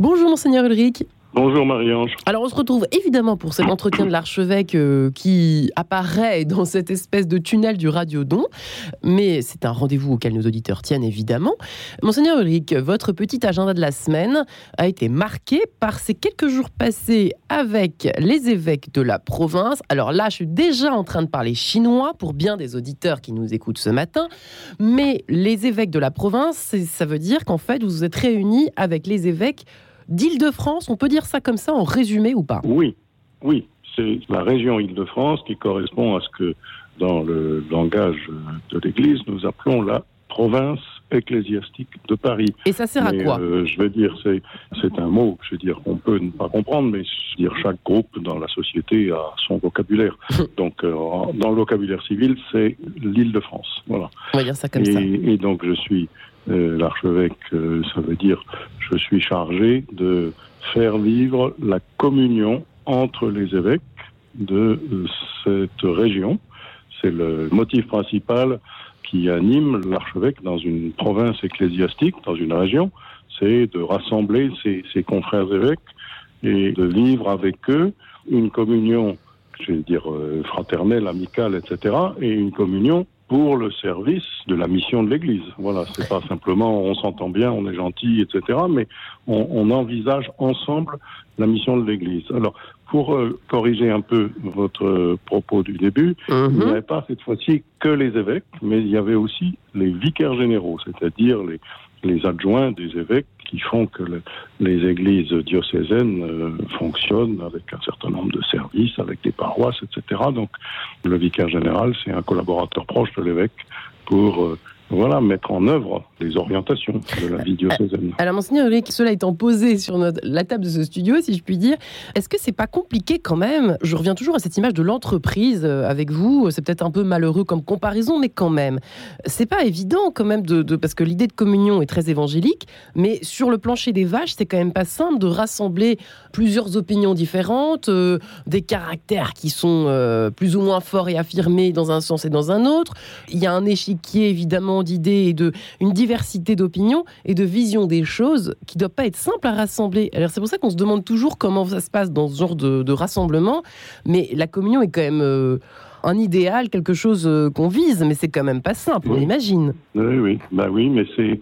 Bonjour monseigneur Ulrich. Bonjour Marie-Ange. Alors on se retrouve évidemment pour cet entretien de l'archevêque euh, qui apparaît dans cette espèce de tunnel du radiodon, mais c'est un rendez-vous auquel nos auditeurs tiennent évidemment. Monseigneur Ulrich, votre petit agenda de la semaine a été marqué par ces quelques jours passés avec les évêques de la province. Alors là, je suis déjà en train de parler chinois pour bien des auditeurs qui nous écoutent ce matin, mais les évêques de la province, ça veut dire qu'en fait vous vous êtes réunis avec les évêques d'Île-de-France. On peut dire ça comme ça en résumé ou pas? Oui, oui. C'est la région Île-de-France qui correspond à ce que dans le langage de l'Église nous appelons la province ecclésiastique de Paris. Et ça sert à quoi? euh, Je veux dire, c'est c'est un mot, je veux dire, qu'on peut ne pas comprendre, mais je veux dire, chaque groupe dans la société a son vocabulaire. donc, euh, dans le vocabulaire civil, c'est l'Île-de-France. Voilà. On va dire ça comme et, ça. Et donc, je suis l'archevêque, euh, ça veut dire je suis chargé de faire vivre la communion entre les évêques de euh, cette région. C'est le motif principal qui anime l'archevêque dans une province ecclésiastique, dans une région, c'est de rassembler ses, ses, confrères évêques et de vivre avec eux une communion, je vais dire fraternelle, amicale, etc., et une communion pour le service de la mission de l'Église. Voilà, c'est pas simplement on s'entend bien, on est gentil, etc., mais on, on, envisage ensemble la mission de l'Église. Alors, pour euh, corriger un peu votre euh, propos du début, mm -hmm. il n'y avait pas cette fois-ci que les évêques, mais il y avait aussi les vicaires généraux, c'est-à-dire les, les adjoints des évêques qui font que le, les églises diocésaines euh, fonctionnent avec un certain nombre de services, avec des paroisses, etc. Donc le vicaire général, c'est un collaborateur proche de l'évêque pour euh, voilà, mettre en œuvre les orientations de la vie diocésaine. Alors, Monseigneur cela étant posé sur notre, la table de ce studio, si je puis dire, est-ce que c'est pas compliqué quand même Je reviens toujours à cette image de l'entreprise avec vous. C'est peut-être un peu malheureux comme comparaison, mais quand même, c'est pas évident quand même de, parce que l'idée de communion est très évangélique, mais sur le plancher des vaches, c'est quand même pas simple de rassembler plusieurs opinions différentes, euh, des caractères qui sont euh, plus ou moins forts et affirmés dans un sens et dans un autre. Il y a un échiquier évidemment d'idées et de une diversité d'opinions et de visions des choses qui ne doit pas être simple à rassembler. Alors c'est pour ça qu'on se demande toujours comment ça se passe dans ce genre de, de rassemblement, mais la communion est quand même euh, un idéal, quelque chose euh, qu'on vise, mais c'est quand même pas simple, oui. on imagine. Oui, oui, bah oui, mais c'est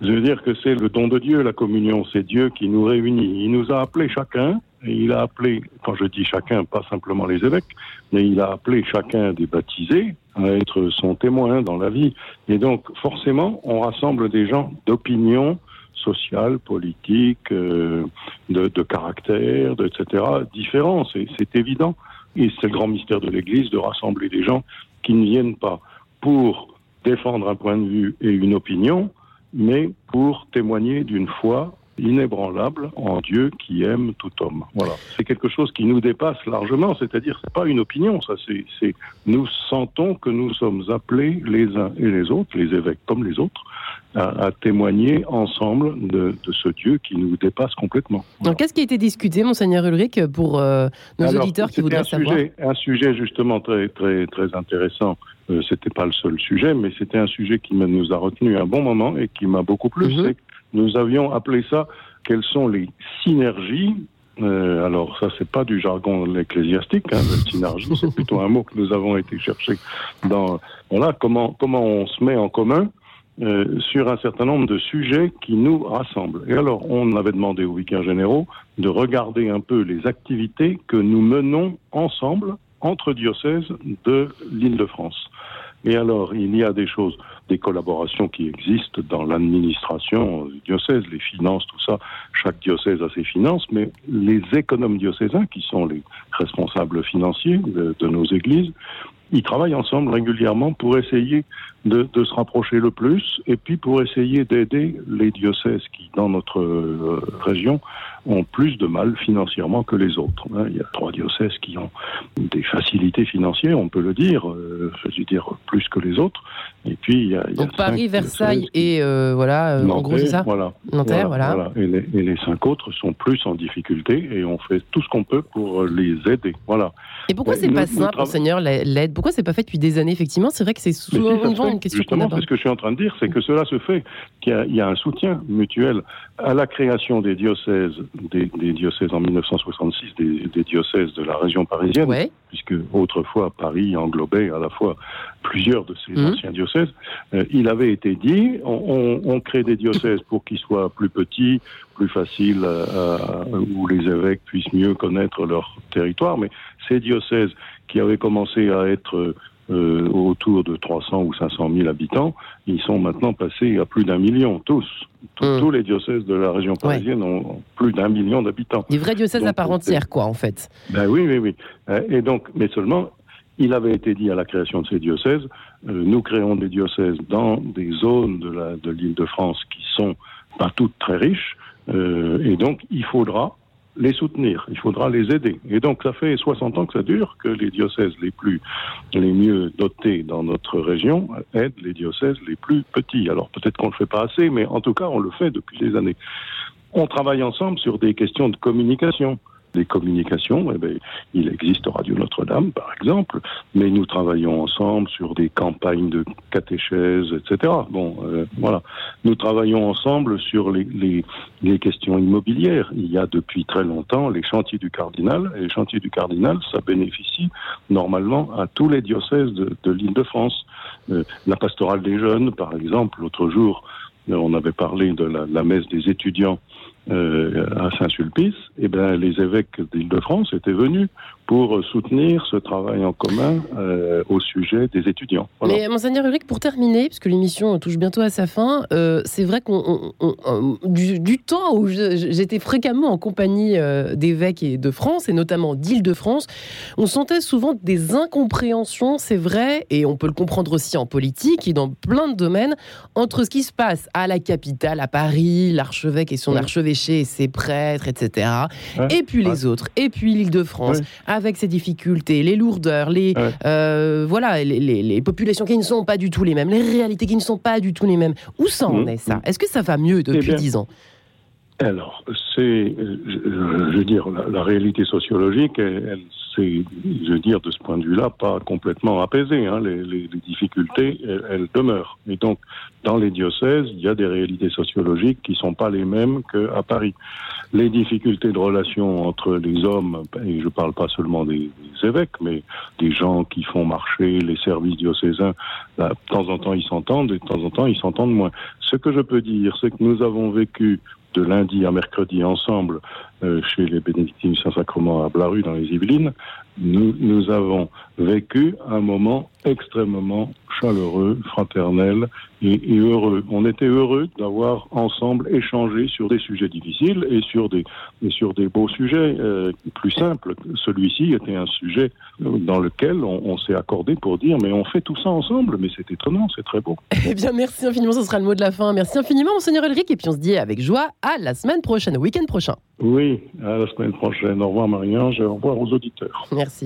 je veux dire que c'est le don de Dieu, la communion, c'est Dieu qui nous réunit. Il nous a appelés chacun, et il a appelé, quand je dis chacun, pas simplement les évêques, mais il a appelé chacun des baptisés à être son témoin dans la vie. Et donc, forcément, on rassemble des gens d'opinion sociale, politique, euh, de, de, caractère, de, etc., différents. C'est évident. Et c'est le grand mystère de l'Église de rassembler des gens qui ne viennent pas pour défendre un point de vue et une opinion, mais pour témoigner d'une foi inébranlable en Dieu qui aime tout homme. Voilà. C'est quelque chose qui nous dépasse largement, c'est-à-dire c'est pas une opinion, ça c'est nous sentons que nous sommes appelés les uns et les autres, les évêques comme les autres, à, à témoigner ensemble de, de, ce Dieu qui nous dépasse complètement. Voilà. Qu'est-ce qui a été discuté, monseigneur Ulrich, pour euh, nos Alors, auditeurs qui voudraient un savoir sujet, Un sujet justement très très très intéressant. Euh, c'était pas le seul sujet, mais c'était un sujet qui nous a retenu un bon moment et qui m'a beaucoup plu. Mm -hmm. Nous avions appelé ça quelles sont les synergies. Euh, alors ça c'est pas du jargon ecclésiastique, hein, la synergie, c'est plutôt un mot que nous avons été chercher dans voilà comment comment on se met en commun euh, sur un certain nombre de sujets qui nous rassemblent. Et alors on avait demandé aux vicaires généraux de regarder un peu les activités que nous menons ensemble entre diocèses de l'Île-de-France. Et alors, il y a des choses, des collaborations qui existent dans l'administration du diocèse, les finances, tout ça. Chaque diocèse a ses finances, mais les économes diocésains, qui sont les responsables financiers de, de nos églises, ils travaillent ensemble régulièrement pour essayer de, se rapprocher le plus et puis pour essayer d'aider les diocèses qui, dans notre euh, région, ont plus de mal financièrement que les autres. Hein. Il y a trois diocèses qui ont des facilités financières, on peut le dire, euh, je veux dire plus que les autres. Et puis y a, il y a donc Paris, Versailles et euh, voilà, Nanterre, en gros c'est ça. Voilà, Nanterre, voilà. voilà. Et, les, et, les, les cinq autres sont plus en difficulté et on fait tout ce qu'on peut pour les aider. Voilà. Et pourquoi c'est pas simple, Monseigneur, l'aide? Pourquoi c'est pas fait depuis des années Effectivement, c'est vrai que c'est souvent une question qu'on a. ce que je suis en train de dire, c'est que cela se fait, qu'il y, a un soutien mutuel à la création des diocèses, des, diocèses en 1966, des, diocèses de la région parisienne, puisque autrefois Paris englobait à la fois plusieurs de ces mmh. anciens diocèses. Euh, il avait été dit, on, on crée des diocèses pour qu'ils soient plus petits, plus faciles, euh, où les évêques puissent mieux connaître leur territoire, mais ces diocèses qui avaient commencé à être euh, autour de 300 ou 500 000 habitants, ils sont maintenant passés à plus d'un million, tous. Tous les diocèses de la région parisienne ont plus d'un million d'habitants. Des vrais diocèses à part entière, quoi, en fait. Ben oui, oui, oui. Euh, et donc, mais seulement, il avait été dit à la création de ces diocèses, euh, nous créons des diocèses dans des zones de l'île de, de France qui sont pas toutes très riches, et donc il faudra les soutenir, il faudra les aider. Et donc ça fait 60 ans que ça dure, que les diocèses les plus, les mieux dotés dans notre région aident les diocèses les plus petits. Alors peut-être qu'on ne le fait pas assez, mais en tout cas on le fait depuis des années. On travaille ensemble sur des questions de communication des communications, eh bien, il existe Radio Notre-Dame, par exemple, mais nous travaillons ensemble sur des campagnes de catéchèse, etc. Bon, euh, voilà. Nous travaillons ensemble sur les, les, les, questions immobilières. Il y a depuis très longtemps les chantiers du cardinal, et les chantiers du cardinal, ça bénéficie normalement à tous les diocèses de, de l'île de France. Euh, la pastorale des jeunes, par exemple, l'autre jour, on avait parlé de la, la messe des étudiants euh, à Saint-Sulpice, eh ben, les évêques d'Île-de-France étaient venus pour soutenir ce travail en commun euh, au sujet des étudiants. Mais Monseigneur Ulrich, pour terminer, puisque l'émission touche bientôt à sa fin, euh, c'est vrai qu'on du, temps où j'étais fréquemment en compagnie d'évêques et de France, et notamment d'Île-de-France, on sentait souvent des incompréhensions, c'est vrai, et on peut le comprendre aussi en politique et dans plein de domaines, entre ce qui se passe à la capitale, à Paris, l'archevêque et son archevêché ses prêtres, etc. Et puis les autres, et puis l'Île-de-France, avec ses difficultés, les lourdeurs, les, euh, voilà, les, populations qui ne sont pas du tout les mêmes, les réalités qui ne sont pas du tout les mêmes. Où ça en mmh, est ça? Mmh. Est-ce que ça va mieux depuis eh dix ans? Alors, c'est, je, veux dire, la, réalité sociologique, elle, c'est, je veux dire, de ce point de vue-là, pas complètement apaisée. Hein. Les, difficultés, elles, demeurent. Et donc, dans les diocèses, il y a des réalités sociologiques qui sont pas les mêmes qu'à Paris. Les difficultés de relation entre les hommes, et je parle pas seulement des, évêques, mais des gens qui font marcher les services diocésains, de temps en temps ils s'entendent, et de temps en temps ils s'entendent moins. Ce que je peux dire, c'est que nous avons vécu de lundi à mercredi ensemble euh, chez les bénédictines Saint-Sacrement à Blaru dans les Yvelines, nous avons vécu un moment extrêmement chaleureux, fraternel et, heureux. On était heureux d'avoir ensemble échangé sur des sujets difficiles et sur des, et sur des beaux sujets euh, plus simples. Celui-ci était un sujet dans lequel on, s'est accordé pour dire mais on fait tout ça ensemble, mais c'est étonnant, c'est très beau. Eh bien, merci infiniment, ce sera le mot de la fin. Merci infiniment, Monseigneur Elric, et puis on se dit avec joie à la semaine prochaine, au week-end prochain. Oui, à la semaine prochaine. Au revoir Marie-Ange, au revoir aux auditeurs. Merci.